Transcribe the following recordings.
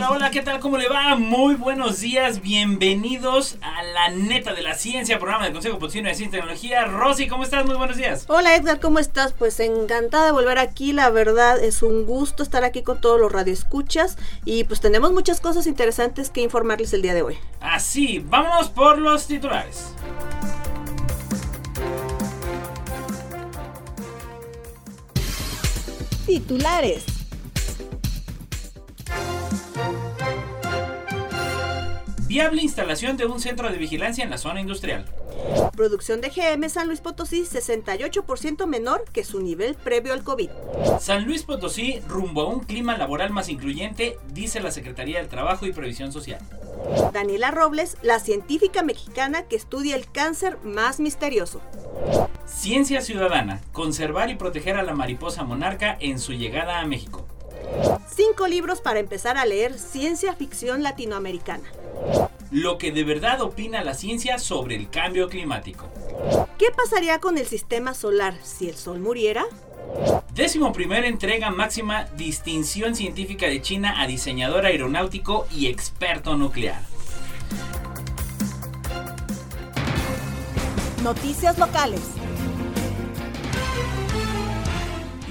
Hola, hola, ¿qué tal? ¿Cómo le va? Muy buenos días, bienvenidos a la neta de la ciencia, programa del Consejo Potosino de Ciencia y Tecnología. Rosy, ¿cómo estás? Muy buenos días. Hola Edgar, ¿cómo estás? Pues encantada de volver aquí, la verdad es un gusto estar aquí con todos los radioescuchas y pues tenemos muchas cosas interesantes que informarles el día de hoy. Así, vamos por los titulares. Titulares. Viable instalación de un centro de vigilancia en la zona industrial. Producción de GM San Luis Potosí 68% menor que su nivel previo al COVID. San Luis Potosí rumbo a un clima laboral más incluyente, dice la Secretaría del Trabajo y Previsión Social. Daniela Robles, la científica mexicana que estudia el cáncer más misterioso. Ciencia ciudadana, conservar y proteger a la mariposa monarca en su llegada a México. Cinco libros para empezar a leer ciencia ficción latinoamericana. Lo que de verdad opina la ciencia sobre el cambio climático. ¿Qué pasaría con el sistema solar si el sol muriera? Décimo primera entrega máxima distinción científica de China a diseñador aeronáutico y experto nuclear. Noticias locales.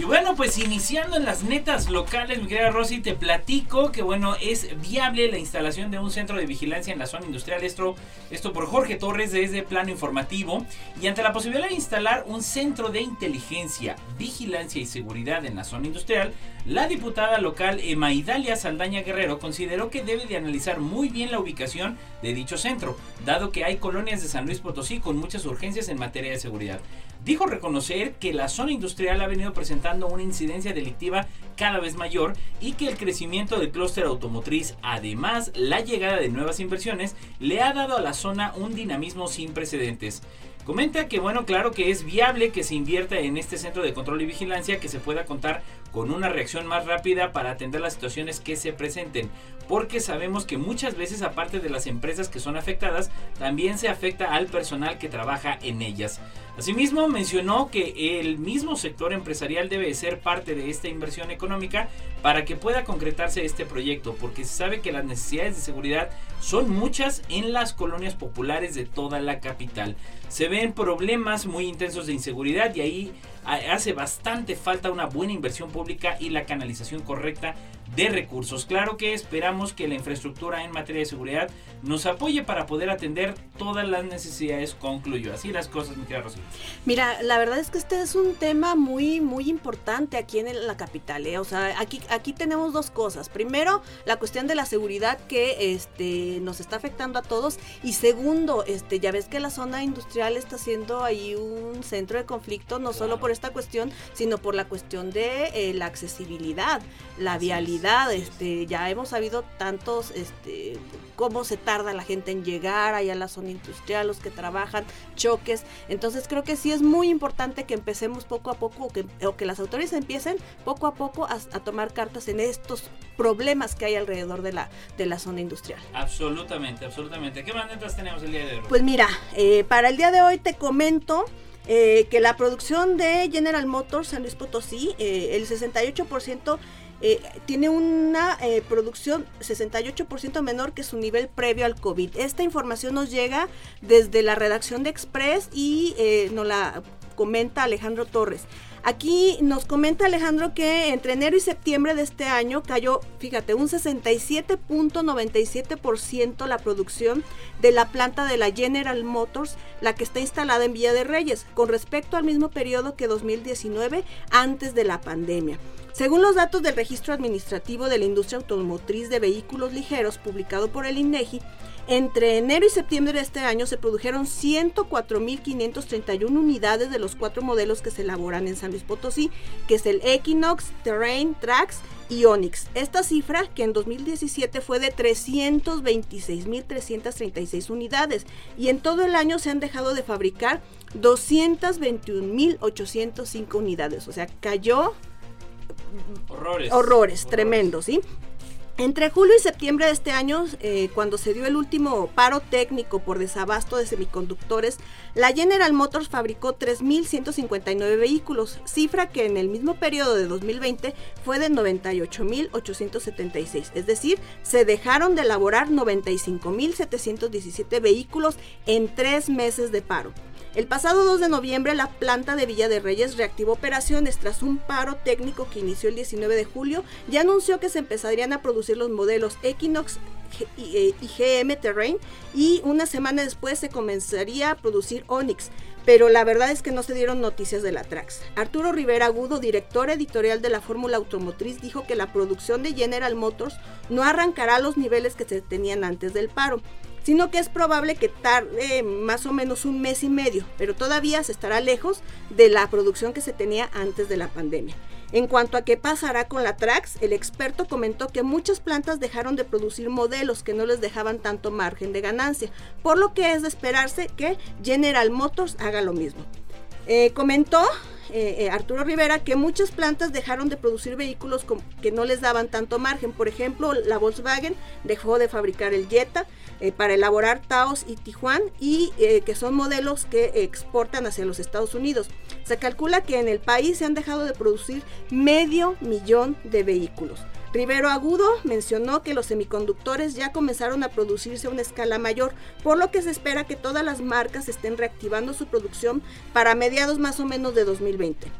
Bueno, pues iniciando en las netas locales, mi querida Rosy, te platico que bueno, es viable la instalación de un centro de vigilancia en la zona industrial. Esto, esto por Jorge Torres desde Plano Informativo. Y ante la posibilidad de instalar un centro de inteligencia, vigilancia y seguridad en la zona industrial, la diputada local Emaidalia Saldaña Guerrero consideró que debe de analizar muy bien la ubicación de dicho centro, dado que hay colonias de San Luis Potosí con muchas urgencias en materia de seguridad. Dijo reconocer que la zona industrial ha venido presentando una incidencia delictiva cada vez mayor y que el crecimiento del clúster automotriz, además la llegada de nuevas inversiones, le ha dado a la zona un dinamismo sin precedentes. Comenta que bueno, claro que es viable que se invierta en este centro de control y vigilancia, que se pueda contar con una reacción más rápida para atender las situaciones que se presenten, porque sabemos que muchas veces aparte de las empresas que son afectadas, también se afecta al personal que trabaja en ellas. Asimismo, mencionó que el mismo sector empresarial debe ser parte de esta inversión económica para que pueda concretarse este proyecto, porque se sabe que las necesidades de seguridad son muchas en las colonias populares de toda la capital. Se ven problemas muy intensos de inseguridad y ahí hace bastante falta una buena inversión pública y la canalización correcta de recursos. Claro que esperamos que la infraestructura en materia de seguridad nos apoye para poder atender todas las necesidades, concluyó. Así las cosas, mi querida Rosy. Mira, la verdad es que este es un tema muy, muy importante aquí en la capital. ¿eh? O sea, aquí, aquí tenemos dos cosas. Primero, la cuestión de la seguridad que este, nos está afectando a todos. Y segundo, este, ya ves que la zona industrial está siendo ahí un centro de conflicto, no solo por esta cuestión, sino por la cuestión de eh, la accesibilidad, la vialidad. Este, ya hemos sabido tantos, este, cómo se tarda la gente en llegar allá a la zona industrial, los que trabajan, choques. Entonces creo que sí es muy importante que empecemos poco a poco o que, o que las autoridades empiecen poco a poco a, a, tomar cartas en estos problemas que hay alrededor de la, de la zona industrial. Absolutamente, absolutamente. ¿Qué maneras tenemos el día de hoy? Pues mira, eh, para el día de hoy te comento eh, que la producción de General Motors San Luis Potosí, eh, el 68% eh, tiene una eh, producción 68% menor que su nivel previo al COVID. Esta información nos llega desde la redacción de Express y eh, nos la comenta Alejandro Torres. Aquí nos comenta Alejandro que entre enero y septiembre de este año cayó, fíjate, un 67.97% la producción de la planta de la General Motors, la que está instalada en Villa de Reyes, con respecto al mismo periodo que 2019 antes de la pandemia. Según los datos del Registro Administrativo de la Industria Automotriz de Vehículos Ligeros publicado por el INEGI, entre enero y septiembre de este año se produjeron 104.531 unidades de los cuatro modelos que se elaboran en San Luis Potosí, que es el Equinox, Terrain, Trax y Onix. Esta cifra, que en 2017 fue de 326.336 unidades, y en todo el año se han dejado de fabricar 221.805 unidades. O sea, cayó horrores, horrores, tremendos, ¿sí? Entre julio y septiembre de este año, eh, cuando se dio el último paro técnico por desabasto de semiconductores, la General Motors fabricó 3.159 vehículos, cifra que en el mismo periodo de 2020 fue de 98.876. Es decir, se dejaron de elaborar 95.717 vehículos en tres meses de paro. El pasado 2 de noviembre la planta de Villa de Reyes reactivó operaciones tras un paro técnico que inició el 19 de julio y anunció que se empezarían a producir los modelos Equinox y GM Terrain y una semana después se comenzaría a producir Onix. Pero la verdad es que no se dieron noticias de la Trax. Arturo Rivera Agudo, director editorial de la Fórmula Automotriz, dijo que la producción de General Motors no arrancará a los niveles que se tenían antes del paro sino que es probable que tarde más o menos un mes y medio, pero todavía se estará lejos de la producción que se tenía antes de la pandemia. En cuanto a qué pasará con la Trax, el experto comentó que muchas plantas dejaron de producir modelos que no les dejaban tanto margen de ganancia, por lo que es de esperarse que General Motors haga lo mismo. Eh, comentó eh, eh, Arturo Rivera que muchas plantas dejaron de producir vehículos que no les daban tanto margen. Por ejemplo, la Volkswagen dejó de fabricar el Jetta eh, para elaborar Taos y Tijuana y que son modelos que exportan hacia los Estados Unidos. Se calcula que en el país se han dejado de producir medio millón de vehículos. Rivero Agudo mencionó que los semiconductores ya comenzaron a producirse a una escala mayor, por lo que se espera que todas las marcas estén reactivando su producción para mediados más o menos de 2020.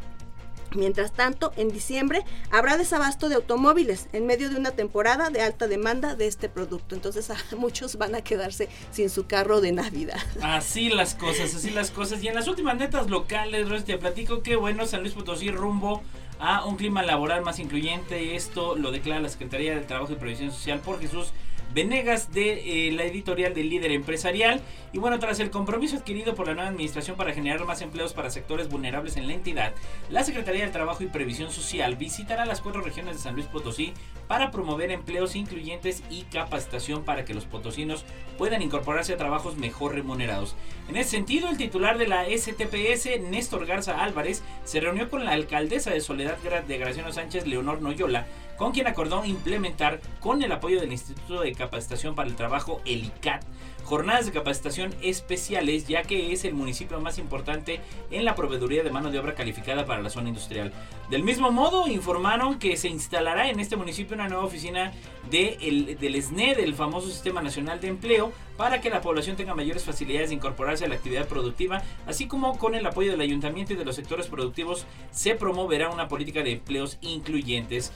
Mientras tanto, en diciembre habrá desabasto de automóviles en medio de una temporada de alta demanda de este producto. Entonces, muchos van a quedarse sin su carro de Navidad. Así las cosas, así las cosas. Y en las últimas netas locales, te platico que bueno, San Luis Potosí rumbo a un clima laboral más incluyente. Esto lo declara la Secretaría del Trabajo y Previsión Social por Jesús Venegas de eh, la editorial del líder empresarial. Y bueno, tras el compromiso adquirido por la nueva administración para generar más empleos para sectores vulnerables en la entidad, la Secretaría del Trabajo y Previsión Social visitará las cuatro regiones de San Luis Potosí para promover empleos incluyentes y capacitación para que los potosinos puedan incorporarse a trabajos mejor remunerados. En ese sentido, el titular de la STPS, Néstor Garza Álvarez, se reunió con la alcaldesa de Soledad de Graciano Sánchez, Leonor Noyola, con quien acordó implementar, con el apoyo del Instituto de Capacitación para el Trabajo, el ICAT, jornadas de capacitación especiales, ya que es el municipio más importante en la proveeduría de mano de obra calificada para la zona industrial. Del mismo modo, informaron que se instalará en este municipio una nueva oficina de el, del SNE, del famoso Sistema Nacional de Empleo, para que la población tenga mayores facilidades de incorporarse a la actividad productiva, así como con el apoyo del ayuntamiento y de los sectores productivos se promoverá una política de empleos incluyentes.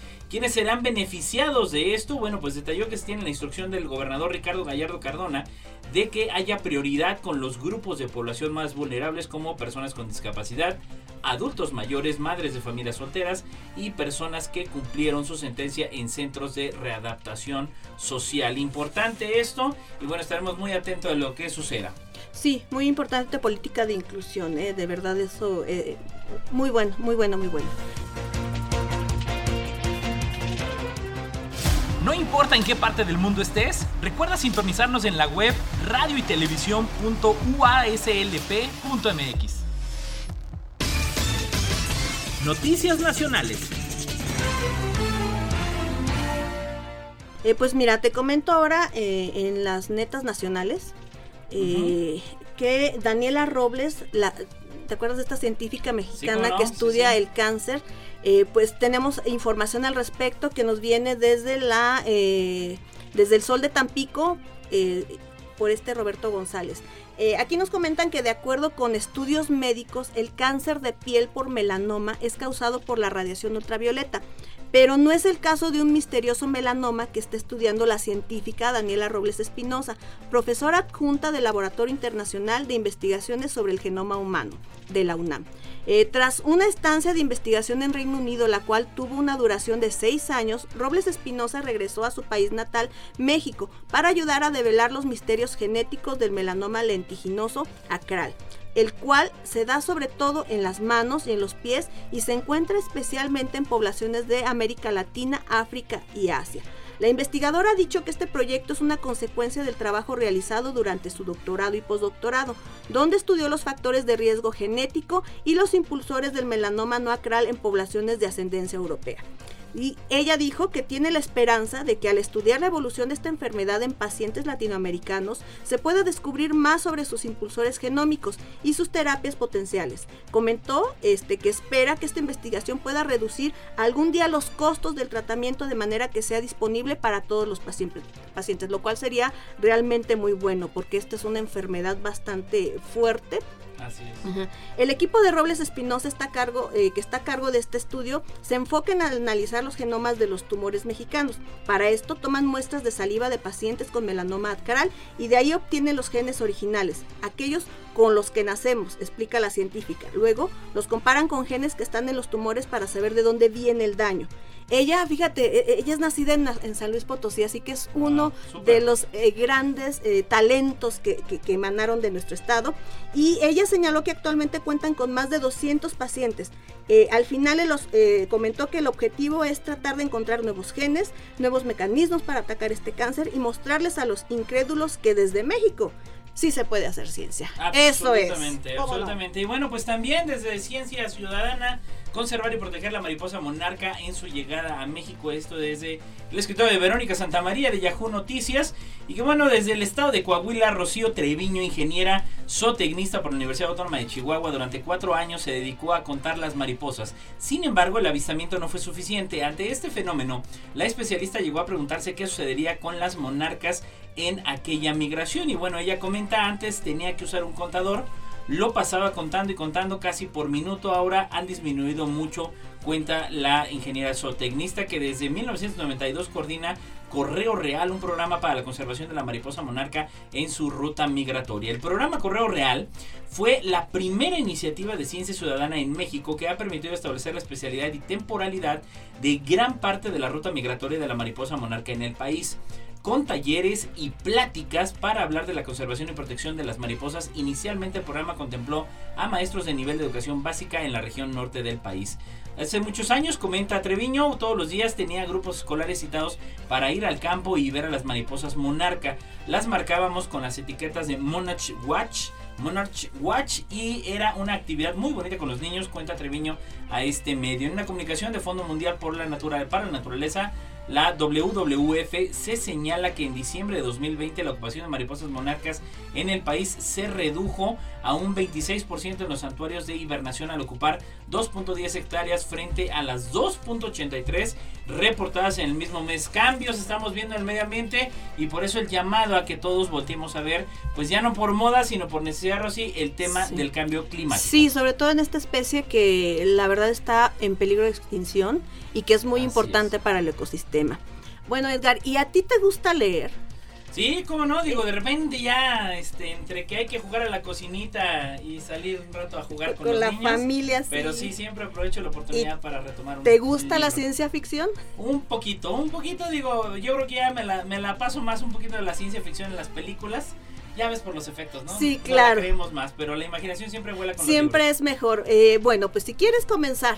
¿Quiénes serán beneficiados de esto? Bueno, pues detalló que se tiene la instrucción del gobernador Ricardo Gallardo Cardona de que haya prioridad con los grupos de población más vulnerables como personas con discapacidad, adultos mayores, madres de familias solteras y personas que cumplieron su sentencia en centros de readaptación social. Importante esto y bueno, estaremos muy atentos a lo que suceda. Sí, muy importante política de inclusión, ¿eh? de verdad eso, eh, muy bueno, muy bueno, muy bueno. No importa en qué parte del mundo estés, recuerda sintonizarnos en la web radio y televisión.uaslp.mx. Noticias Nacionales. Eh, pues mira, te comento ahora eh, en las netas nacionales eh, que Daniela Robles, la, ¿te acuerdas de esta científica mexicana que estudia el cáncer? pues tenemos información al respecto que nos viene desde la desde el Sol de Tampico por este Roberto González. Eh, aquí nos comentan que de acuerdo con estudios médicos, el cáncer de piel por melanoma es causado por la radiación ultravioleta. pero no es el caso de un misterioso melanoma que está estudiando la científica Daniela Robles Espinosa, profesora adjunta del Laboratorio Internacional de Investigaciones sobre el Genoma Humano de la UNAM. Eh, tras una estancia de investigación en Reino Unido, la cual tuvo una duración de seis años, Robles Espinosa regresó a su país natal, México, para ayudar a develar los misterios genéticos del melanoma lentiginoso acral el cual se da sobre todo en las manos y en los pies y se encuentra especialmente en poblaciones de América Latina, África y Asia. La investigadora ha dicho que este proyecto es una consecuencia del trabajo realizado durante su doctorado y postdoctorado, donde estudió los factores de riesgo genético y los impulsores del melanoma no acral en poblaciones de ascendencia europea. Y ella dijo que tiene la esperanza de que al estudiar la evolución de esta enfermedad en pacientes latinoamericanos se pueda descubrir más sobre sus impulsores genómicos y sus terapias potenciales. Comentó este, que espera que esta investigación pueda reducir algún día los costos del tratamiento de manera que sea disponible para todos los pacientes, pacientes lo cual sería realmente muy bueno porque esta es una enfermedad bastante fuerte el equipo de Robles Espinosa está a cargo, eh, que está a cargo de este estudio se enfoca en analizar los genomas de los tumores mexicanos. Para esto toman muestras de saliva de pacientes con melanoma adcaral y de ahí obtienen los genes originales, aquellos con los que nacemos, explica la científica. Luego los comparan con genes que están en los tumores para saber de dónde viene el daño. Ella, fíjate, e, e, ella es nacida en, San Luis Potosí, así que es uno de los eh, grandes eh, talentos que, emanaron de nuestro estado. Y ella señaló que actualmente cuentan con más de 200 pacientes. Eh, al final los, comentó que el objetivo es tratar de encontrar nuevos genes, nuevos mecanismos para atacar este cáncer y mostrarles a los incrédulos que desde México sí se puede hacer ciencia. Eso es. Absolutamente, absolutamente. Y bueno, pues también desde Ciencia Ciudadana conservar y proteger la mariposa monarca en su llegada a México. Esto desde el escritor de Verónica Santamaría de Yahoo Noticias. Y que bueno, desde el estado de Coahuila, Rocío Treviño, ingeniera zootecnista por la Universidad Autónoma de Chihuahua, durante cuatro años se dedicó a contar las mariposas. Sin embargo, el avistamiento no fue suficiente. Ante este fenómeno, la especialista llegó a preguntarse qué sucedería con las monarcas en aquella migración. Y bueno, ella comenta antes tenía que usar un contador lo pasaba contando y contando casi por minuto. Ahora han disminuido mucho, cuenta la ingeniera zootecnista que desde 1992 coordina Correo Real, un programa para la conservación de la mariposa monarca en su ruta migratoria. El programa Correo Real fue la primera iniciativa de ciencia ciudadana en México que ha permitido establecer la especialidad y temporalidad de gran parte de la ruta migratoria de la mariposa monarca en el país con talleres y pláticas para hablar de la conservación y protección de las mariposas. Inicialmente el programa contempló a maestros de nivel de educación básica en la región norte del país. Hace muchos años, comenta Treviño, todos los días tenía grupos escolares citados para ir al campo y ver a las mariposas monarca. Las marcábamos con las etiquetas de Monarch Watch, Monarch Watch y era una actividad muy bonita con los niños, cuenta Treviño a este medio. En una comunicación de Fondo Mundial por la Natura, para la Naturaleza, la WWF se señala que en diciembre de 2020 la ocupación de mariposas monarcas en el país se redujo a un 26% en los santuarios de hibernación al ocupar 2.10 hectáreas frente a las 2.83 reportadas en el mismo mes. Cambios estamos viendo en el medio ambiente y por eso el llamado a que todos volteemos a ver, pues ya no por moda, sino por necesidad, Rosy, el tema del cambio climático. Sí, sobre todo en esta especie que la verdad está en peligro de extinción y que es muy importante para el ecosistema. Bueno, Edgar, ¿y a ti te gusta leer? Sí, cómo no, digo, de repente ya, este, entre que hay que jugar a la cocinita y salir un rato a jugar con, con la familia, sí. Pero sí, siempre aprovecho la oportunidad para retomar un ¿Te gusta la ciencia ficción? Un poquito, un poquito, digo, yo creo que ya me la, me la paso más un poquito de la ciencia ficción en las películas. Ya ves por los efectos, ¿no? Sí, claro. No creemos más, pero la imaginación siempre vuela con Siempre es mejor. Eh, bueno, pues si quieres comenzar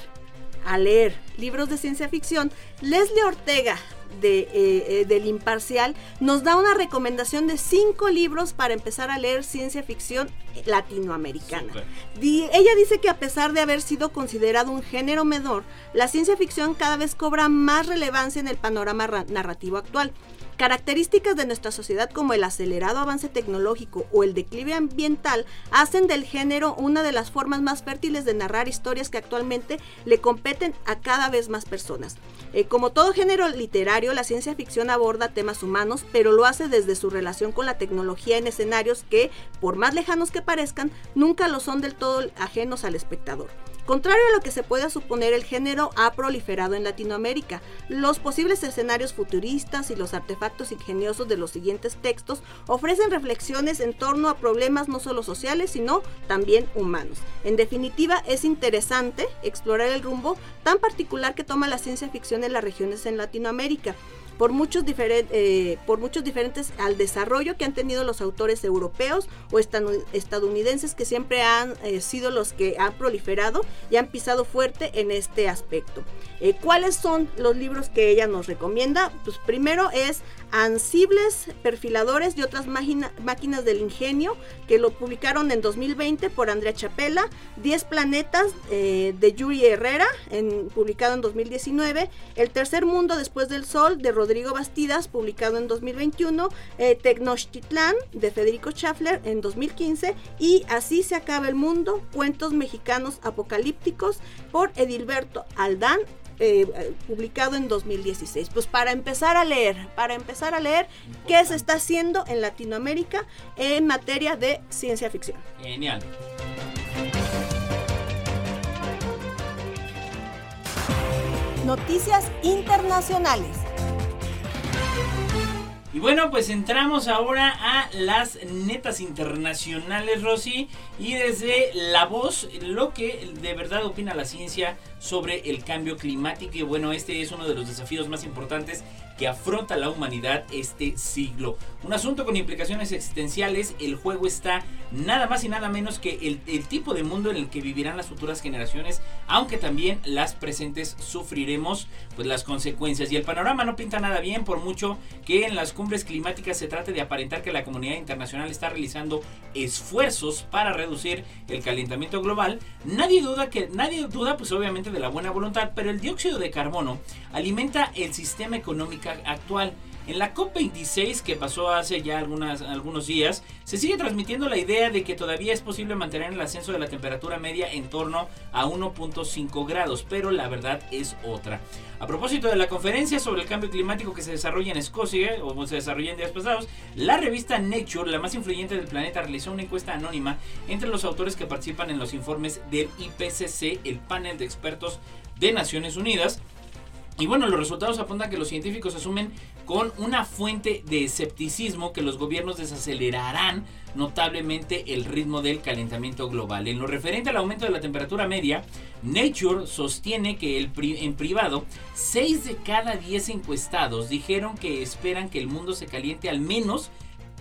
a leer libros de ciencia ficción, Leslie Ortega de, eh, eh, del Imparcial nos da una recomendación de cinco libros para empezar a leer ciencia ficción latinoamericana. ella dice que a pesar de haber sido considerado un género menor, la ciencia ficción cada vez cobra más relevancia en el panorama narrativo actual. Características de nuestra sociedad como el acelerado avance tecnológico o el declive ambiental hacen del género una de las formas más fértiles de narrar historias que actualmente le competen a cada vez más personas. Eh, como todo género literario, la ciencia ficción aborda temas humanos, pero lo hace desde su relación con la tecnología en escenarios que, por más lejanos que parezcan, nunca lo son del todo ajenos al espectador. Contrario a lo que se pueda suponer, el género ha proliferado en Latinoamérica. Los posibles escenarios futuristas y los artefactos ingeniosos de los siguientes textos ofrecen reflexiones en torno a problemas no solo sociales, sino también humanos. En definitiva, es interesante explorar el rumbo tan particular que toma la ciencia ficción en las regiones en Latinoamérica por muchos, eh, por muchos diferentes al desarrollo que han tenido los autores europeos o estadounidenses que siempre han eh, sido los que han proliferado y han pisado fuerte en este aspecto. Eh, ¿Cuáles son los libros que ella nos recomienda? Pues primero es Ansibles, Perfiladores y otras máquinas del ingenio, que lo publicaron en 2020 por Andrea Chapela, 10 planetas de Yuri Herrera, publicado en 2019, El tercer mundo después del sol de Rodrigo Bastidas, publicado en 2021, eh, Tecnochtitlán de Federico Schaffler en 2015 y Así se acaba el mundo, cuentos mexicanos apocalípticos por Edilberto Aldán eh, publicado en 2016. Pues para empezar a leer, para empezar a leer qué se está haciendo en Latinoamérica en materia de ciencia ficción. Genial. Noticias internacionales. Y bueno, pues entramos ahora a las netas internacionales, Rosy. Y desde la voz, lo que de verdad opina la ciencia sobre el cambio climático. Y bueno, este es uno de los desafíos más importantes que afronta la humanidad este siglo. Un asunto con implicaciones existenciales, el juego está nada más y nada menos que el, tipo de mundo en el que vivirán las futuras generaciones, aunque también las presentes sufriremos pues las consecuencias. Y el panorama no pinta nada bien, por mucho que en las cumbres climáticas se trate de aparentar que la comunidad internacional está realizando esfuerzos para reducir el calentamiento global. Nadie duda que nadie duda pues obviamente de la buena voluntad, pero el dióxido de carbono alimenta el sistema económico actual. En la COP26 que pasó hace ya algunas, algunos días, se sigue transmitiendo la idea de que todavía es posible mantener el ascenso de la temperatura media en torno a 1.5 grados, pero la verdad es otra. A propósito de la conferencia sobre el cambio climático que se desarrolla en Escocia, o se desarrolla en días pasados, la revista Nature, la más influyente del planeta, realizó una encuesta anónima entre los autores que participan en los informes del IPCC, el panel de expertos de Naciones Unidas, y bueno, los resultados apuntan que los científicos asumen con una fuente de escepticismo que los gobiernos desacelerarán notablemente el ritmo del calentamiento global. En lo referente al aumento de la temperatura media, Nature sostiene que en privado, 6 de cada 10 encuestados dijeron que esperan que el mundo se caliente al menos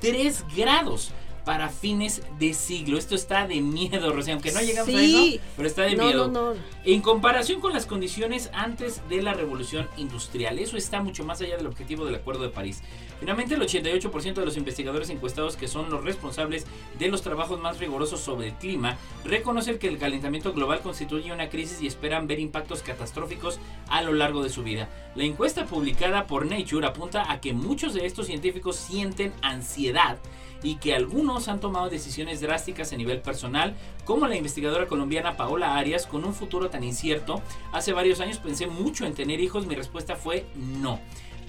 3 grados para fines de siglo. Esto está de miedo, Rosy, aunque no llegamos a eso, pero está de miedo. En comparación con las condiciones antes de la revolución industrial, eso está mucho más allá del objetivo del Acuerdo de París. Finalmente, el 88% de los investigadores encuestados que son los responsables de los trabajos más rigurosos sobre el clima reconocen que el calentamiento global constituye una crisis y esperan ver impactos catastróficos a lo largo de su vida. La encuesta publicada por Nature apunta a que muchos de estos científicos sienten ansiedad y que algunos han tomado decisiones drásticas a nivel personal, como la investigadora colombiana Paola Arias, con un futuro tan incierto. Hace varios años pensé mucho en tener hijos, mi respuesta fue no.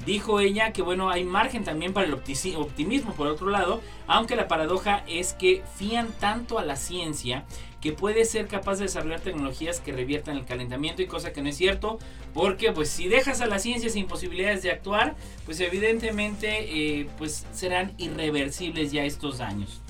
Dijo ella que bueno, hay margen también para el optimismo por otro lado, aunque la paradoja es que fían tanto a la ciencia que puede ser capaz de desarrollar tecnologías que reviertan el calentamiento y cosa que no es cierto, porque pues si dejas a la ciencia sin posibilidades de actuar, pues evidentemente eh, pues serán irreversibles ya estos daños.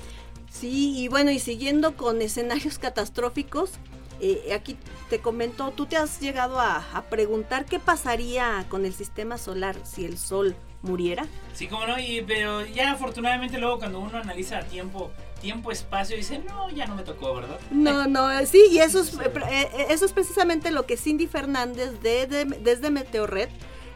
Sí, y bueno, y siguiendo con escenarios catastróficos, eh, aquí te comento, tú te has llegado a, preguntar qué pasaría con el sistema solar si el Sol muriera. Sí, como no, y, pero ya afortunadamente luego cuando uno analiza tiempo, tiempo, espacio, dice, no, ya no me tocó, ¿verdad? No, no, sí, y eso es, eh, eh, eso es precisamente lo que Cindy Fernández de, desde Meteorred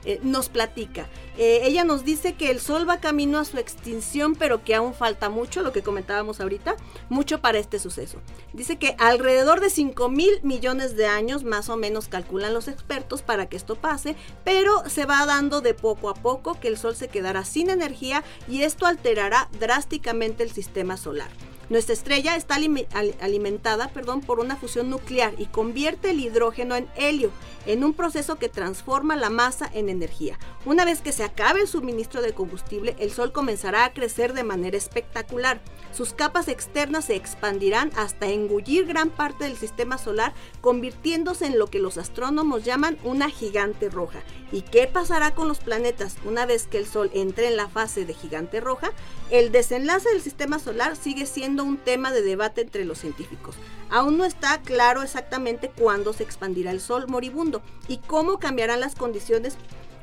eh, nos platica. Eh, ella nos dice que el Sol va camino a su extinción, pero que aún falta mucho, lo que comentábamos ahorita, mucho para este suceso. Dice que alrededor de 5 mil millones de años, más o menos, calculan los expertos para que esto pase, pero se va dando de poco a poco que el Sol se quedará sin energía y esto alterará drásticamente el sistema solar. Nuestra estrella está alimentada perdón, por una fusión nuclear y convierte el hidrógeno en helio en un proceso que transforma la masa en energía. Una vez que se acabe el suministro de combustible, el Sol comenzará a crecer de manera espectacular. Sus capas externas se expandirán hasta engullir gran parte del sistema solar, convirtiéndose en lo que los astrónomos llaman una gigante roja. ¿Y qué pasará con los planetas una vez que el Sol entre en la fase de gigante roja? El desenlace del sistema solar sigue siendo un tema de debate entre los científicos. Aún no está claro exactamente cuándo se expandirá el Sol moribundo y cómo cambiarán las condiciones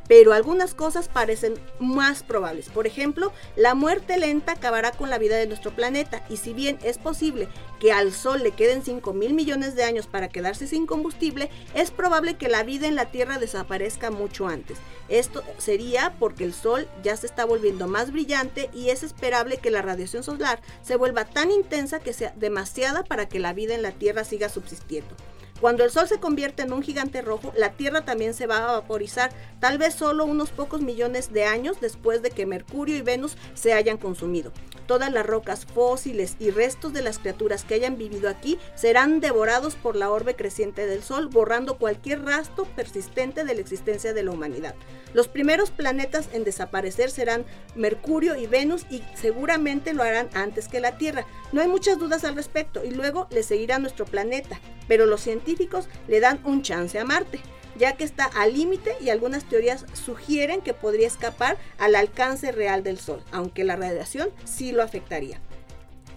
pero algunas cosas parecen más probables. Por ejemplo, la muerte lenta acabará con la vida de nuestro planeta y si bien es posible que al Sol le queden 5 mil millones de años para quedarse sin combustible, es probable que la vida en la Tierra desaparezca mucho antes. Esto sería porque el Sol ya se está volviendo más brillante y es esperable que la radiación solar se vuelva tan intensa que sea demasiada para que la vida en la Tierra siga subsistiendo. Cuando el Sol se convierte en un gigante rojo, la Tierra también se va a vaporizar, tal vez solo unos pocos millones de años después de que Mercurio y Venus se hayan consumido. Todas las rocas fósiles y restos de las criaturas que hayan vivido aquí serán devorados por la orbe creciente del Sol, borrando cualquier rastro persistente de la existencia de la humanidad. Los primeros planetas en desaparecer serán Mercurio y Venus y seguramente lo harán antes que la Tierra. No hay muchas dudas al respecto y luego le seguirá nuestro planeta, pero los científicos le dan un chance a Marte ya que está al límite y algunas teorías sugieren que podría escapar al alcance real del Sol, aunque la radiación sí lo afectaría.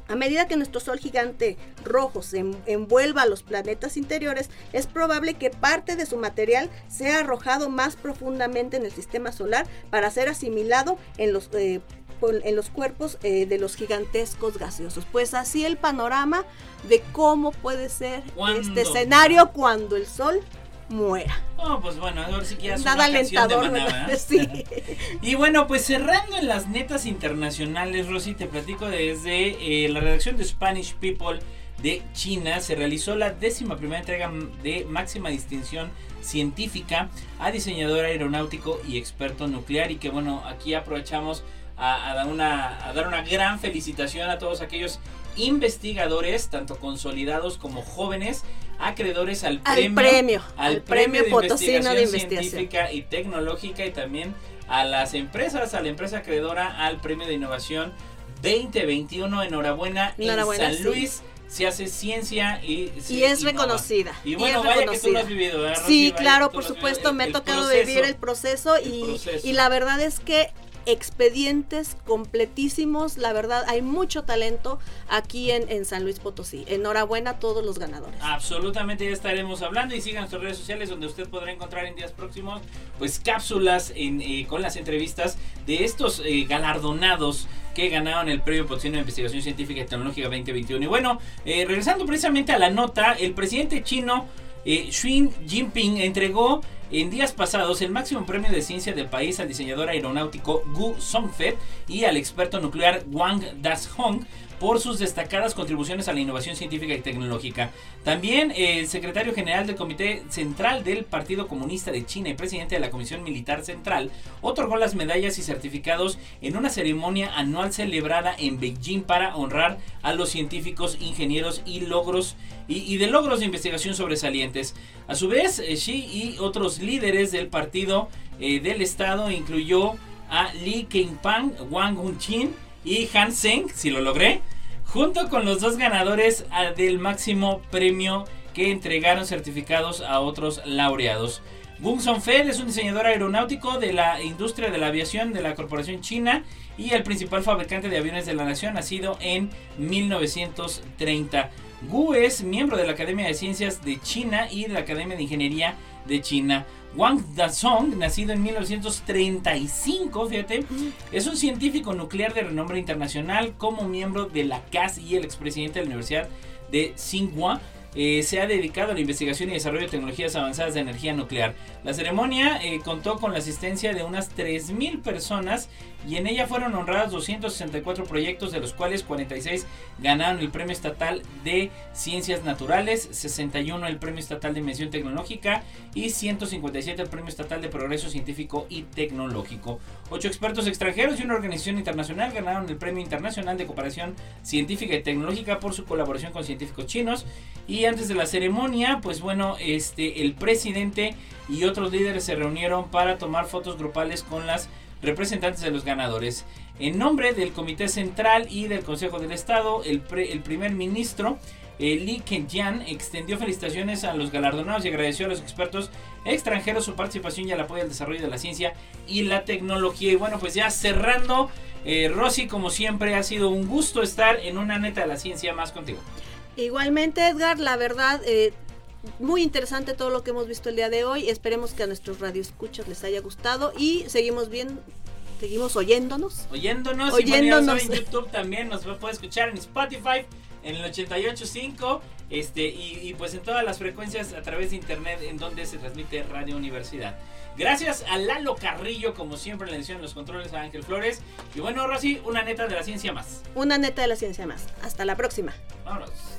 A medida que nuestro Sol gigante rojo se envuelva a los planetas interiores, es probable que parte de su material sea arrojado más profundamente en el sistema solar para ser asimilado en los, eh, en los cuerpos eh, de los gigantescos gaseosos. Pues así el panorama de cómo puede ser este escenario cuando el Sol muera. Oh, pues bueno, ahora sí que ya Nada alentador, de sí. y bueno, pues cerrando en las netas internacionales, Rosy, te platico desde eh, la redacción de Spanish People de China se realizó la décima primera entrega de máxima distinción científica a diseñador aeronáutico y experto nuclear y que bueno, aquí aprovechamos a, dar una, a dar una gran felicitación a todos aquellos investigadores, tanto consolidados como jóvenes, acreedores al, premio, al premio, de, investigación de científica y tecnológica y también a las empresas, a la empresa acreedora al premio de innovación 2021. Enhorabuena, Enhorabuena en San Luis. Se hace ciencia y, y es reconocida. Y bueno, vaya que tú lo has vivido, Sí, claro, por supuesto, me ha tocado vivir el proceso, y, y la verdad es que expedientes completísimos. La verdad, hay mucho talento aquí en, San Luis Potosí. Enhorabuena a todos los ganadores. Absolutamente, ya estaremos hablando y sigan nuestras redes sociales donde usted podrá encontrar en días próximos pues cápsulas eh, con las entrevistas de estos eh, galardonados que ganaron el premio Potosí de Investigación Científica y Tecnológica 2021. Y bueno, eh, regresando precisamente a la nota, el presidente chino Xi Jinping entregó en días pasados el máximo premio de ciencia del país al diseñador aeronáutico Gu Songfet y al experto nuclear Wang Das-hong por sus destacadas contribuciones a la innovación científica y tecnológica. También el secretario general del Comité Central del Partido Comunista de China y presidente de la Comisión Militar Central otorgó las medallas y certificados en una ceremonia anual celebrada en Beijing para honrar a los científicos, ingenieros y logros y, de logros de investigación sobresalientes. A su vez, eh, Xi y otros líderes del partido eh, del estado incluyó a Li Kengpang, Wang Hunchin y Han Seng, si lo logré, junto con los dos ganadores del máximo premio que entregaron certificados a otros laureados. Bung Fed es un diseñador aeronáutico de la industria de la aviación de la corporación china y el principal fabricante de aviones de la nación, nacido en 1930. Gu es miembro de la Academia de Ciencias de China y de la Academia de Ingeniería de China. Wang Dasong, nacido en 1935, fíjate, es un científico nuclear de renombre internacional como miembro de la CAS y el expresidente de la Universidad de Tsinghua. Eh, se ha dedicado a la investigación y desarrollo de tecnologías avanzadas de energía nuclear. La ceremonia eh, contó con la asistencia de unas 3.000 personas y en ella fueron honrados 264 proyectos, de los cuales 46 ganaron el Premio Estatal de Ciencias Naturales, 61 el Premio Estatal de Invención Tecnológica y 157 el Premio Estatal de Progreso Científico y Tecnológico. Ocho expertos extranjeros y una organización internacional ganaron el Premio Internacional de Cooperación Científica y Tecnológica por su colaboración con científicos chinos. Y antes de la ceremonia, pues bueno, este el presidente y otros líderes se reunieron para tomar fotos grupales con las representantes de los ganadores. En nombre del Comité Central y del Consejo del Estado, el, primer ministro eh, Li Kenjian extendió felicitaciones a los galardonados y agradeció a los expertos extranjeros su participación y el apoyo al desarrollo de la ciencia y la tecnología. Y bueno, pues ya cerrando, eh, Rosy, como siempre, ha sido un gusto estar en una neta de la ciencia más contigo. Igualmente, Edgar, la verdad, eh, muy interesante todo lo que hemos visto el día de hoy. Esperemos que a nuestros radioescuchos les haya gustado y seguimos bien. Seguimos oyéndonos. Oyéndonos. Oyéndonos. Y en YouTube también nos puede escuchar en Spotify, en el 88.5 este, y, pues en todas las frecuencias a través de internet en donde se transmite Radio Universidad. Gracias a Lalo Carrillo, como siempre le edición los controles a Ángel Flores. Y bueno, Rosy, una neta de la ciencia más. Una neta de la ciencia más. Hasta la próxima. Vámonos.